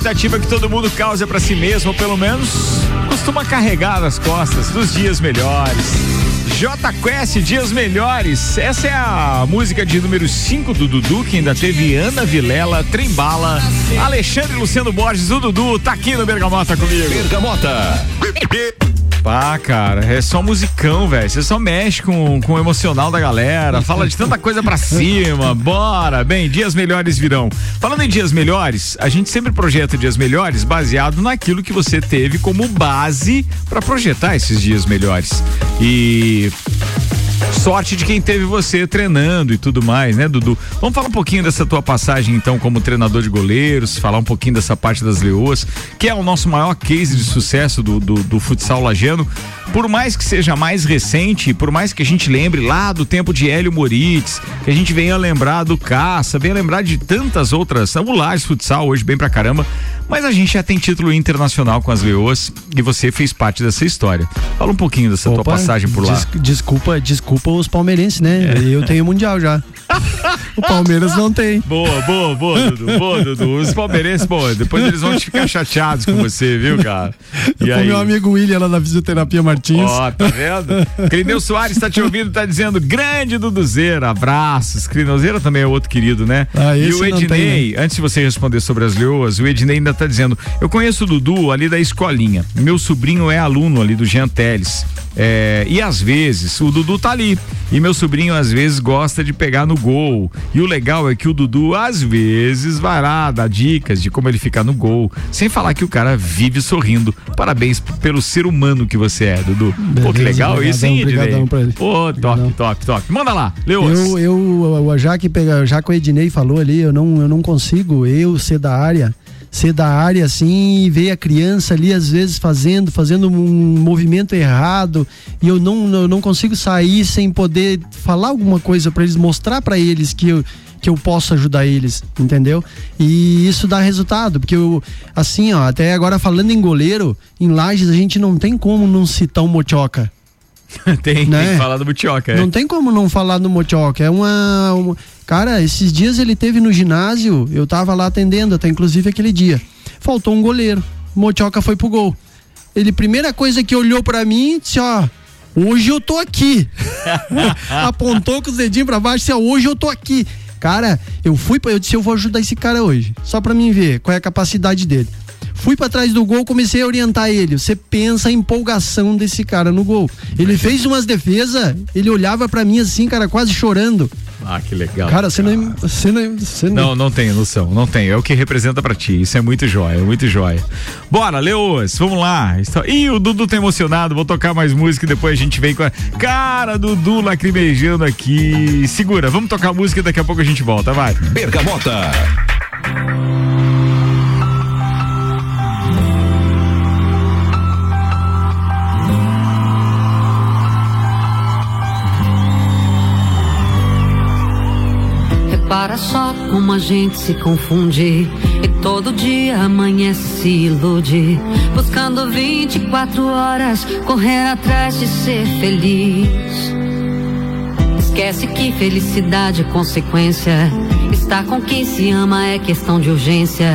Expectativa que todo mundo causa pra si mesmo, ou pelo menos costuma carregar nas costas dos dias melhores. J Quest, Dias Melhores. Essa é a música de número 5 do Dudu, que ainda teve Ana Vilela, Trembala, Alexandre Luciano Borges, o Dudu tá aqui no Bergamota comigo. Bergamota. Pá, cara, é só musicão, velho. Você só mexe com, com o emocional da galera, fala de tanta coisa pra cima. Bora! Bem, dias melhores virão. Falando em dias melhores, a gente sempre projeta dias melhores baseado naquilo que você teve como base pra projetar esses dias melhores. E sorte de quem teve você treinando e tudo mais, né, Dudu? Vamos falar um pouquinho dessa tua passagem, então, como treinador de goleiros, falar um pouquinho dessa parte das leoas, que é o nosso maior case de sucesso do, do, do futsal lagiano. Por mais que seja mais recente, por mais que a gente lembre lá do tempo de Hélio Moritz, que a gente venha lembrar do Caça, venha lembrar de tantas outras, o Lages Futsal hoje bem pra caramba, mas a gente já tem título internacional com as leoas e você fez parte dessa história. Fala um pouquinho dessa tua Opa, passagem por lá. des- desculpa, desculpa os palmeirenses, né? Eu tenho mundial já. o Palmeiras não tem. Boa, boa, boa, Dudu. Boa, Dudu. Os palmeirenses, pô, depois eles vão ficar chateados com você, viu, cara? E o aí? meu amigo William lá da fisioterapia Martins. Ó, tá vendo? Clineu Soares tá te ouvindo, tá dizendo grande Duduzeira, abraços. Clineuzeira também é outro querido, né? Ah, e o Ednei, tem, antes de você responder sobre as leoas, o Ednei ainda tá dizendo, eu conheço o Dudu ali da escolinha, meu sobrinho é aluno ali do Jean Teles. É, e às vezes o Dudu tá ali e meu sobrinho às vezes gosta de pegar no gol. E o legal é que o Dudu, às vezes, vai lá dar dicas de como ele ficar no gol. Sem falar que o cara vive sorrindo. Parabéns pelo ser humano que você é, Dudu. Pô, que legal isso, hein, Ednei? Pô, top, top, top. Manda lá, Leôs. Eu, eu, já que já que o Ednei falou ali, eu não, eu não consigo eu ser da área, ser da área assim e ver a criança ali às vezes fazendo, fazendo um movimento errado e eu não, eu não consigo sair sem poder falar alguma coisa para eles, mostrar para eles que eu que eu posso ajudar eles, entendeu? E isso dá resultado, porque eu, assim, ó, até agora falando em goleiro, em Lages a gente não tem como não citar o Mochoca. Tem, né? tem que falar do Butioca. Não tem como não falar do Mochoca. É uma, uma- Cara, esses dias ele teve no ginásio, eu tava lá atendendo, até inclusive aquele dia. Faltou um goleiro. Mochoca foi pro gol. Ele, primeira coisa que olhou pra mim, disse: Ó, hoje eu tô aqui. Apontou com os dedinhos pra baixo, disse: ó, Hoje eu tô aqui. Cara, eu fui pra. Eu disse: Eu vou ajudar esse cara hoje. Só pra mim ver qual é a capacidade dele. Fui pra trás do gol, comecei a orientar ele. Você pensa a empolgação desse cara no gol. Ele fez umas defesas, ele olhava pra mim assim, cara, quase chorando. Ah, que legal. Cara, você não, você não, você Não, não tenho noção, não tenho. É o que representa pra ti. Isso é muito joia, é muito joia. Bora, Leoas, vamos lá. Ih, o Dudu tá emocionado. Vou tocar mais música e depois a gente vem com a. Cara, Dudu lacrimejando aqui. Segura, vamos tocar música e daqui a pouco a gente volta, vai. Bergamota. Como a gente se confunde e todo dia amanhece se ilude, buscando 24 horas correr atrás de ser feliz. Esquece que felicidade é consequência. Estar com quem se ama é questão de urgência.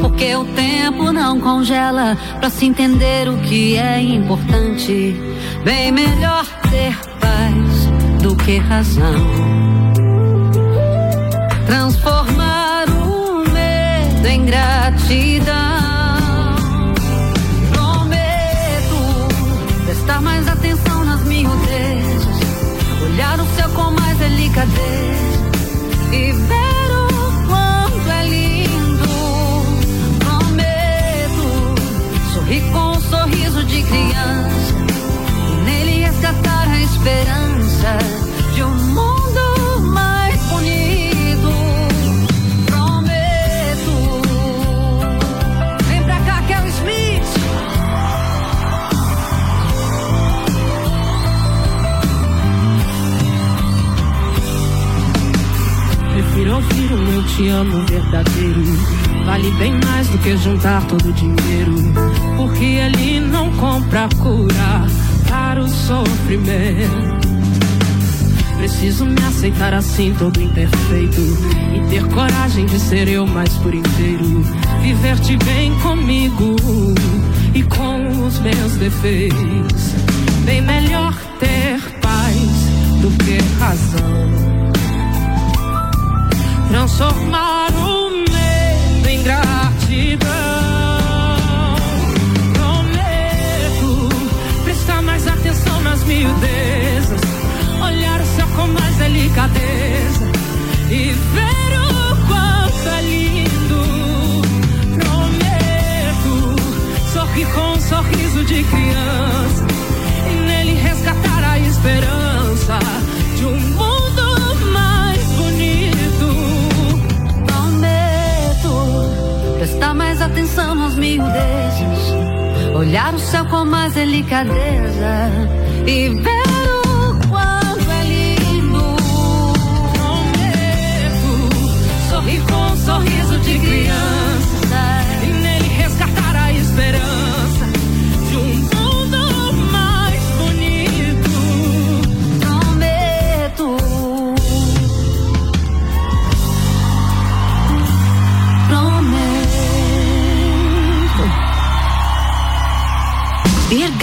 Porque o tempo não congela pra se entender o que é importante. Bem melhor ter paz do que razão. Transformar o medo em gratidão. Prometo prestar mais atenção nas miudezas. Olhar o céu com mais delicadeza e ver o quanto é lindo. Prometo sorrir com um sorriso de criança e nele resgatar a esperança ouvir um eu te amo verdadeiro. Vale bem mais do que juntar todo o dinheiro. Porque ele não compra cura para o sofrimento. Preciso me aceitar assim, todo imperfeito. E ter coragem de ser eu mais por inteiro. Viver-te bem comigo e com os meus defeitos. Bem melhor ter paz do que razão transformar o medo em gratidão. Prometo prestar mais atenção nas miudezas, olhar o céu com mais delicadeza e ver o quanto é lindo. Prometo sorrir com um sorriso de criança e nele resgatar a esperança de um prestar mais atenção nas miudezas, olhar o céu com mais delicadeza e ver é sorriso de criança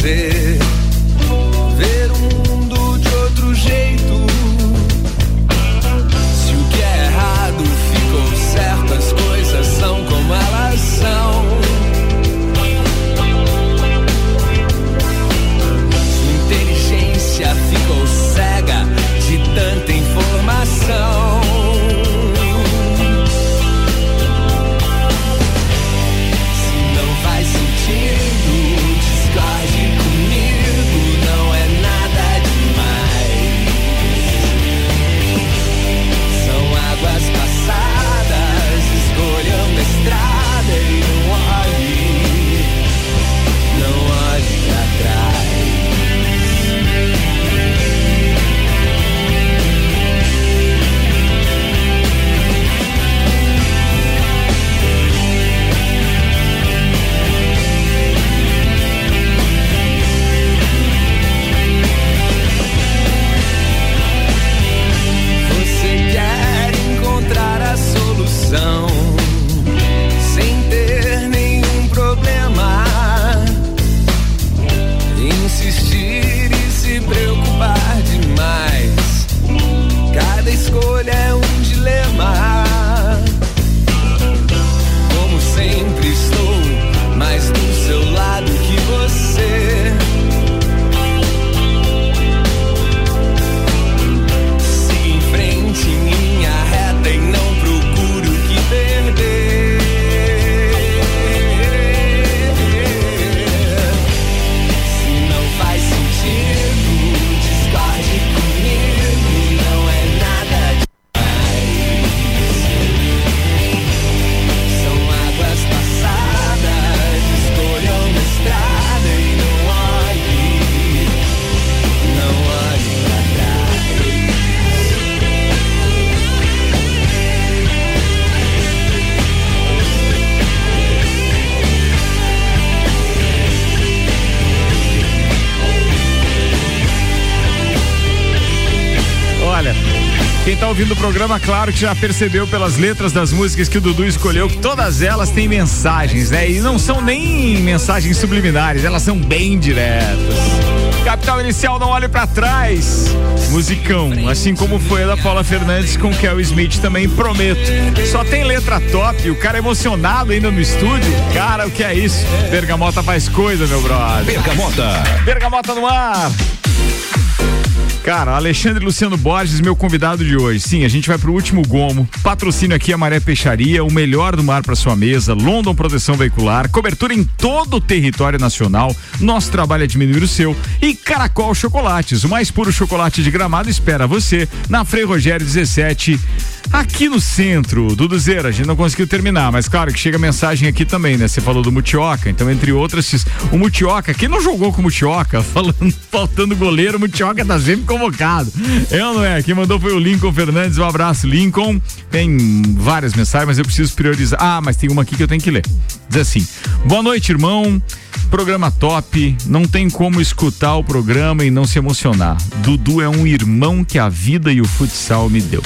say ouvindo o programa, claro que já percebeu pelas letras das músicas que o Dudu escolheu que todas elas têm mensagens, né? E não são nem mensagens subliminares, elas são bem diretas. Capital Inicial, não olhe pra trás. Musicão, assim como foi a da Paula Fernandes com Kel Smith também, prometo. Só tem letra top, o cara emocionado ainda no estúdio. Cara, o que é isso? Bergamota faz coisa, meu brother. Bergamota. Bergamota no ar. Cara, Alexandre Luciano Borges, meu convidado de hoje. Sim, a gente vai pro último gomo. Patrocínio aqui a Maré Peixaria, o melhor do mar para sua mesa, London Proteção Veicular, cobertura em todo o território nacional. Nosso trabalho é diminuir o seu. E Caracol Chocolates, o mais puro chocolate de gramado espera você na Frei Rogério 17. Aqui no centro, Duduzeira, a gente não conseguiu terminar, mas claro que chega mensagem aqui também, né? Você falou do Mutioca, então entre outras, o Mutioca, quem não jogou com o Mutioca, falando, faltando goleiro, o Mutioca tá sempre convocado. Eu não é, quem mandou foi o Lincoln Fernandes, um abraço, Lincoln. Tem várias mensagens, mas eu preciso priorizar. Ah, mas tem uma aqui que eu tenho que ler. Diz assim: Boa noite, irmão. Programa top, não tem como escutar o programa e não se emocionar. Dudu é um irmão que a vida e o futsal me deu.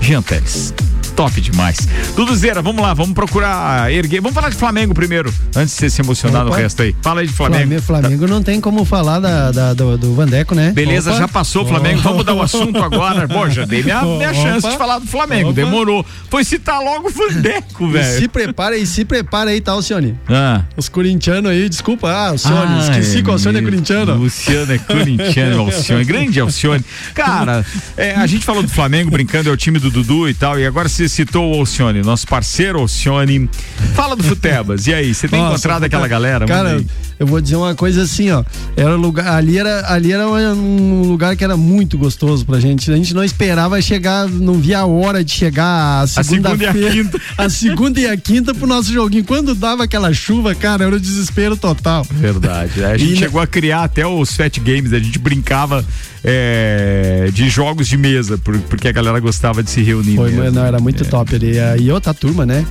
Jean Teles. Top demais. Duduzeira, vamos lá, vamos procurar erguer. Vamos falar de Flamengo primeiro, antes de você se emocionar Opa. no resto aí. Fala aí de Flamengo. Flamengo, Flamengo não tem como falar da, da- do, do Vandeco, né? Beleza, Opa. já passou o Flamengo. Vamos mudar o assunto agora. Pô, já dei minha, minha Opa. chance de falar do Flamengo. Demorou. Foi citar logo o Vandeco, velho. se prepara aí, se prepara aí, tá, Alcione? Ah. Os corintianos aí, desculpa, ah, Alcione, esqueci que o Alcione é corintiano. Luciano é corintiano, Alcione, grande Alcione. Cara, é, a gente falou do Flamengo brincando, é o time do Dudu e tal, e agora você citou o Alcione, nosso parceiro Alcione. Fala do Futebas, e aí, você tem Nossa, encontrado aquela galera? Cara. Eu vou dizer uma coisa assim, ó. Era lugar, ali era, ali era um lugar que era muito gostoso pra gente. A gente não esperava chegar, não via a hora de chegar a segunda e a quinta. A segunda e a quinta pro nosso joguinho. Quando dava aquela chuva, cara, era o desespero total. Verdade. A gente E- chegou a criar até os Fat Games, a gente brincava é, de jogos de mesa, por- porque a galera gostava de se reunir. Foi, mesmo. mano, não, era muito top ali. E outra turma, né?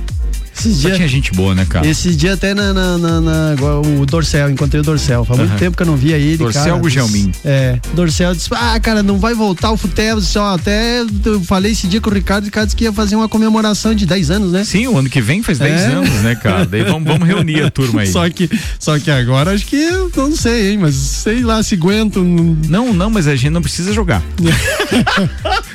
Esses dias, tinha gente boa, né, cara? esses dias até na, na- na- na- o Dorcel, encontrei o Dorcel. Faz muito Aham. tempo que eu não via ele. Dorcel cara, Gugelmin. É, Dorcel disse: Ah, cara, não vai voltar o futebol. Só até eu falei esse dia com o Ricardo, o Ricardo disse que ia fazer uma comemoração de 10 anos, né? Sim, o ano que vem faz 10 É. anos, né, cara? Daí vamos, vamos reunir a turma aí. Só que, só que agora acho que não sei, hein, mas sei lá se aguento. Não, não, mas a gente não precisa jogar.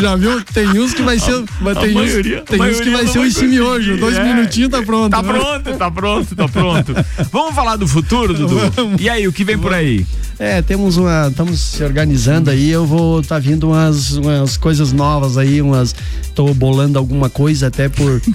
Já viu? Tem uns que vai ser. a tem uns, maioria- tem a uns que vai não ser um conseguir, Dois é. minutinhos tá pronto. Tá né? pronto, tá pronto, tá pronto. Vamos falar do futuro, Dudu? E aí, o que vem por aí? É, temos uma. Estamos se organizando aí. Eu vou tá vindo umas, umas coisas novas aí, umas. Tô bolando alguma coisa até por.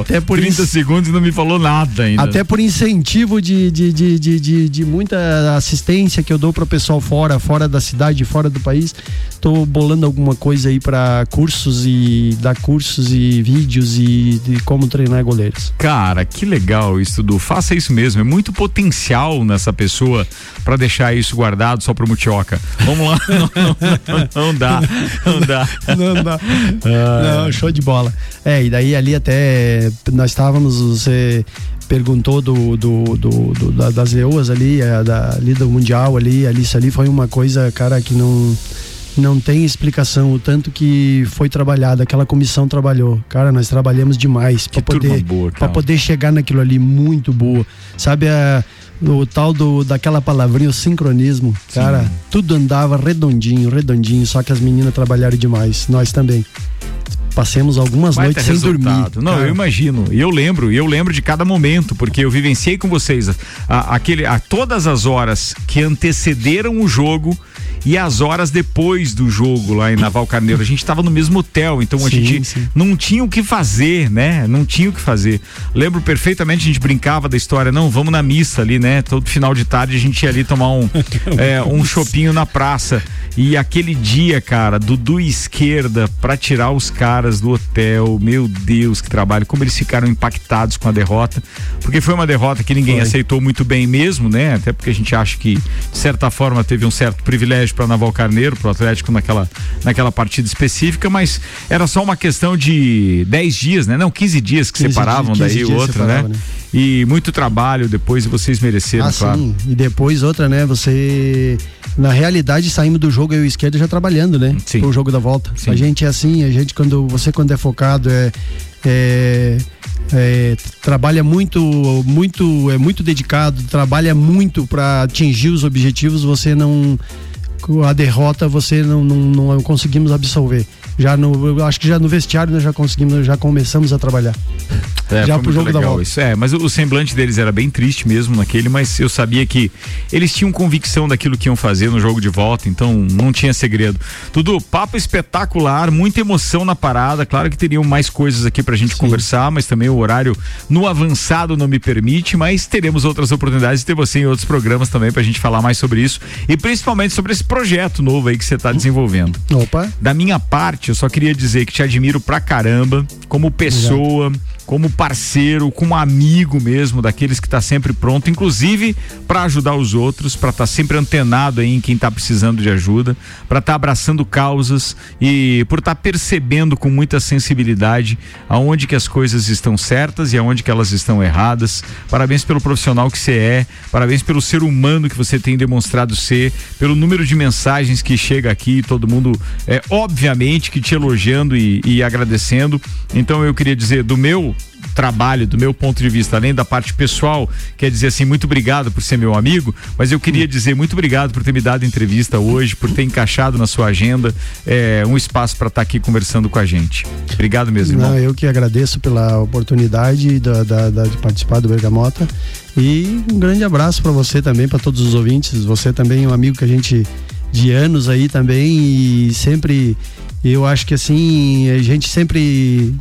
Até por 30 isso- segundos não me falou nada ainda. Até por incentivo de, de, de, de, de, de muita assistência que eu dou pro pessoal fora, fora da cidade, fora do país. Tô bolando alguma coisa aí para cursos e dar cursos e vídeos e de como treinar goleiros. Cara, que legal isso, Dudu. Faça isso mesmo. É muito potencial nessa pessoa pra deixar isso guardado só pro Mutioca. Vamos lá. Não, não, não, não dá. Não dá. Não dá. Ah, Não, show de bola. É, e daí ali até nós estávamos, você perguntou do, do, do- do- da- das leoas ali, é, da, ali do Mundial ali, ali, isso ali foi uma coisa, cara, que não não tem explicação o tanto que foi trabalhado, aquela comissão trabalhou. Cara, nós trabalhamos demais para poder para poder chegar naquilo ali muito boa. Sabe a o tal do daquela palavrinha, o sincronismo, cara, tudo andava redondinho, redondinho, só que as meninas trabalharam demais, nós também. Passemos algumas Vai noites sem dormir. resultado. Não, cara. eu imagino. E eu lembro, eu lembro de cada momento, porque eu vivenciei com vocês a, a- aquele, a todas as horas que antecederam o jogo e as horas depois do jogo lá em Naval Carneiro. A gente estava no mesmo hotel, então a Sim, gente sim. não tinha o que fazer, né? Não tinha o que fazer. Lembro perfeitamente, a gente brincava da história, não, vamos na missa ali, né? Todo final de tarde a gente ia ali tomar um, é, um chopinho na praça. E aquele dia, cara, Dudu esquerda pra tirar os caras do hotel, meu Deus, que trabalho, como eles ficaram impactados com a derrota, porque foi uma derrota que ninguém Foi. aceitou muito bem mesmo, né? Até porque a gente acha que, de certa forma, teve um certo privilégio para Naval Carneiro, pro Atlético naquela, naquela partida específica, mas era só uma questão de 10 dias, né? Não, 15 dias que 15 separavam dias, 15 daí o outro, né? né? E muito trabalho depois e vocês mereceram, Ah, claro. sim. E depois outra, né? Você na realidade saímos do jogo eu e o esquerdo já trabalhando, né? Sim. Pro jogo da volta. Sim. A gente é assim, a gente quando você quando é focado é, é, é, trabalha muito, muito, é muito dedicado, trabalha muito para atingir os objetivos, você não a derrota você não, não, não conseguimos absolver. Já no, acho que já no vestiário nós já conseguimos, já começamos a trabalhar. É, já pro jogo da volta. Isso. É, mas o, o semblante deles era bem triste mesmo naquele, mas eu sabia que eles tinham convicção daquilo que iam fazer no jogo de volta, então não tinha segredo. Dudu, papo espetacular, muita emoção na parada. Claro que teriam mais coisas aqui pra gente conversar, mas também o horário no avançado não me permite, mas teremos outras oportunidades de ter você em outros programas também pra gente falar mais sobre isso e principalmente sobre esse projeto novo aí que você tá desenvolvendo. Opa. Da minha parte, eu só queria dizer que te admiro pra caramba, como pessoa, como parceiro, como amigo mesmo, daqueles que tá sempre pronto, inclusive pra ajudar os outros, pra estar sempre antenado em quem tá precisando de ajuda, pra estar abraçando causas e por estar percebendo com muita sensibilidade aonde que as coisas estão certas e aonde que elas estão erradas. Parabéns pelo profissional que você é, parabéns pelo ser humano que você tem demonstrado ser, pelo número de mensagens que chega aqui, todo mundo é obviamente que te elogiando e, e agradecendo. Então eu queria dizer do meu trabalho, do meu ponto de vista, além da parte pessoal, quer dizer assim, muito obrigado por ser meu amigo, mas eu queria dizer muito obrigado por ter me dado entrevista hoje, por ter encaixado na sua agenda é, um espaço para estar aqui conversando com a gente. Obrigado mesmo, irmão. Não, eu que agradeço pela oportunidade da, da- da- de participar do Bergamota e um grande abraço para você também, para todos os ouvintes. Você também é um amigo que a gente de anos aí também e sempre eu acho que assim a gente sempre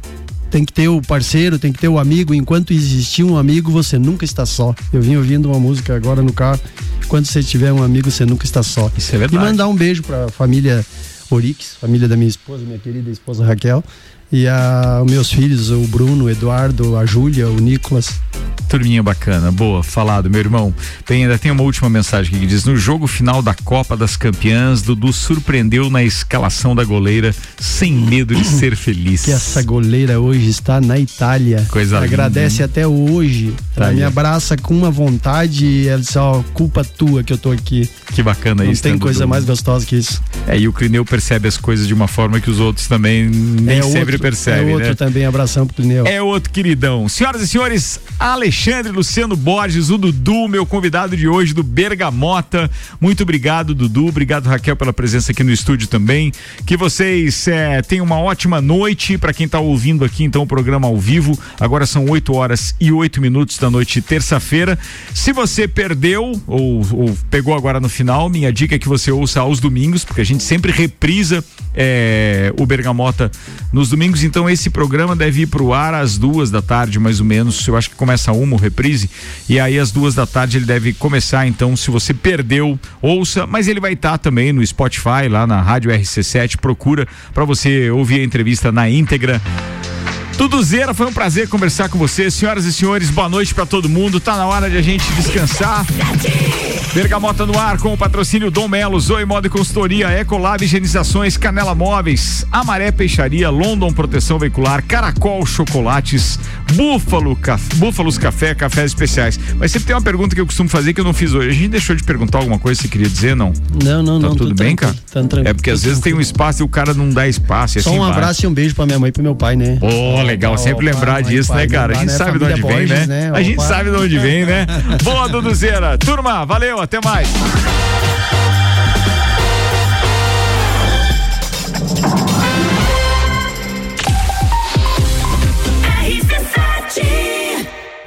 tem que ter o parceiro, tem que ter o amigo. Enquanto existir um amigo, você nunca está só. Eu vim ouvindo uma música agora no carro. Quando você tiver um amigo, você nunca está só. Isso é verdade. E mandar um beijo para a família Orix, família da minha esposa, minha querida esposa Raquel. E a os meus filhos, o Bruno, o Eduardo, a Júlia, o Nicolas. Turminha bacana, boa, falado, meu irmão. Tem, ainda tem uma última mensagem aqui que diz: No jogo final da Copa das Campeãs, Dudu surpreendeu na escalação da goleira sem medo de ser feliz. Que essa goleira hoje está na Itália. Coisa linda, Agradece hein? até hoje. Tá Ela aí, me abraça com uma vontade e ela diz: Ó, culpa tua que eu tô aqui. Que bacana Não isso. tem né, coisa Dudu? mais gostosa que isso. É, e o Clineu percebe as coisas de uma forma que os outros também nem é sempre outro, percebem, É outro né? também, abração pro Clineu. É outro queridão. Senhoras e senhores, Alexandre Luciano Borges, o Dudu, meu convidado de hoje do Bergamota. Muito obrigado, Dudu. Obrigado, Raquel, pela presença aqui no estúdio também. Que vocês eh, tenham uma ótima noite. Para quem está ouvindo aqui, então, o programa ao vivo. Agora são 8 horas e 8 minutos da noite terça-feira. Se você perdeu ou, ou pegou agora no final, minha dica é que você ouça aos domingos, porque a gente sempre reprisa eh, o Bergamota nos domingos. Então, esse programa deve ir pro ar às duas da tarde, mais ou menos. Eu acho que começa uma o reprise. E aí, às duas da tarde, ele deve começar. Então, se você perdeu, ouça. Mas ele vai estar também no Spotify, lá na Rádio RC7. Procura para você ouvir a entrevista na íntegra. Duduzeira, foi um prazer conversar com você. Senhoras e senhores, boa noite pra todo mundo. Tá na hora de a gente descansar. Bergamota no ar com o patrocínio Dom Melo, Zoe Moda e Consultoria, Ecolab Higienizações, Canela Móveis, Amaré Peixaria, London Proteção Veicular, Caracol Chocolates, Búfalo, Caf- Búfalos Café, Cafés Especiais. Mas sempre tem uma pergunta que eu costumo fazer que eu não fiz hoje. A gente deixou de perguntar alguma coisa que você queria dizer, não? Não, não, Tá não. tudo bem, cara? tá tranquilo. É porque às vezes tem um espaço e o cara não dá espaço. Só assim um vai. abraço e um beijo pra minha mãe e pro meu pai, né? Pô, legal, sempre Opa, lembrar disso, pai, né, cara? A lembrar, gente né? sabe de onde Família vem, Borges, né? né? A gente sabe de onde vem, né? Boa, Duduzeira. Turma, valeu, até mais.